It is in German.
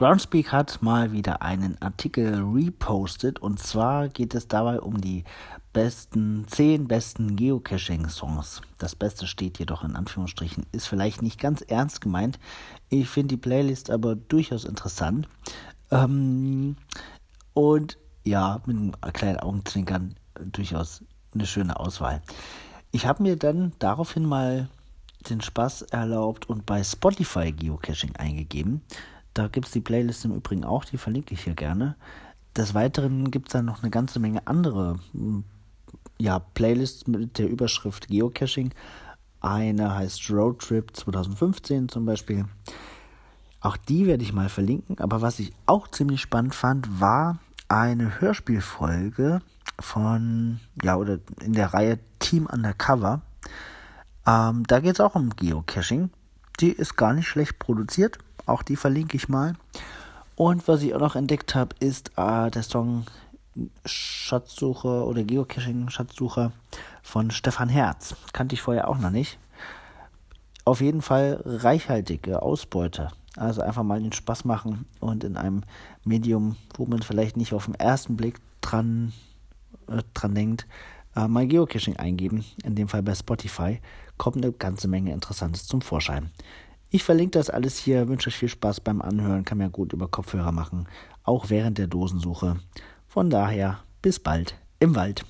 Groundspeak hat mal wieder einen Artikel repostet und zwar geht es dabei um die besten 10 besten Geocaching-Songs. Das Beste steht jedoch in Anführungsstrichen, ist vielleicht nicht ganz ernst gemeint. Ich finde die Playlist aber durchaus interessant. Ähm, und ja, mit einem kleinen Augenzwinkern durchaus eine schöne Auswahl. Ich habe mir dann daraufhin mal den Spaß erlaubt und bei Spotify Geocaching eingegeben. Da gibt es die Playlist im Übrigen auch, die verlinke ich hier gerne. Des Weiteren gibt es dann noch eine ganze Menge andere hm, ja, Playlists mit der Überschrift Geocaching. Eine heißt Roadtrip 2015 zum Beispiel. Auch die werde ich mal verlinken. Aber was ich auch ziemlich spannend fand, war eine Hörspielfolge von, ja, oder in der Reihe Team Undercover. Ähm, da geht es auch um Geocaching. Die ist gar nicht schlecht produziert. Auch die verlinke ich mal. Und was ich auch noch entdeckt habe, ist äh, der Song Schatzsuche oder Geocaching-Schatzsucher von Stefan Herz. Kannte ich vorher auch noch nicht. Auf jeden Fall reichhaltige Ausbeute. Also einfach mal den Spaß machen und in einem Medium, wo man vielleicht nicht auf den ersten Blick dran, äh, dran denkt, äh, mal Geocaching eingeben. In dem Fall bei Spotify kommt eine ganze Menge Interessantes zum Vorschein. Ich verlinke das alles hier, wünsche euch viel Spaß beim Anhören, kann man ja gut über Kopfhörer machen, auch während der Dosensuche. Von daher, bis bald im Wald.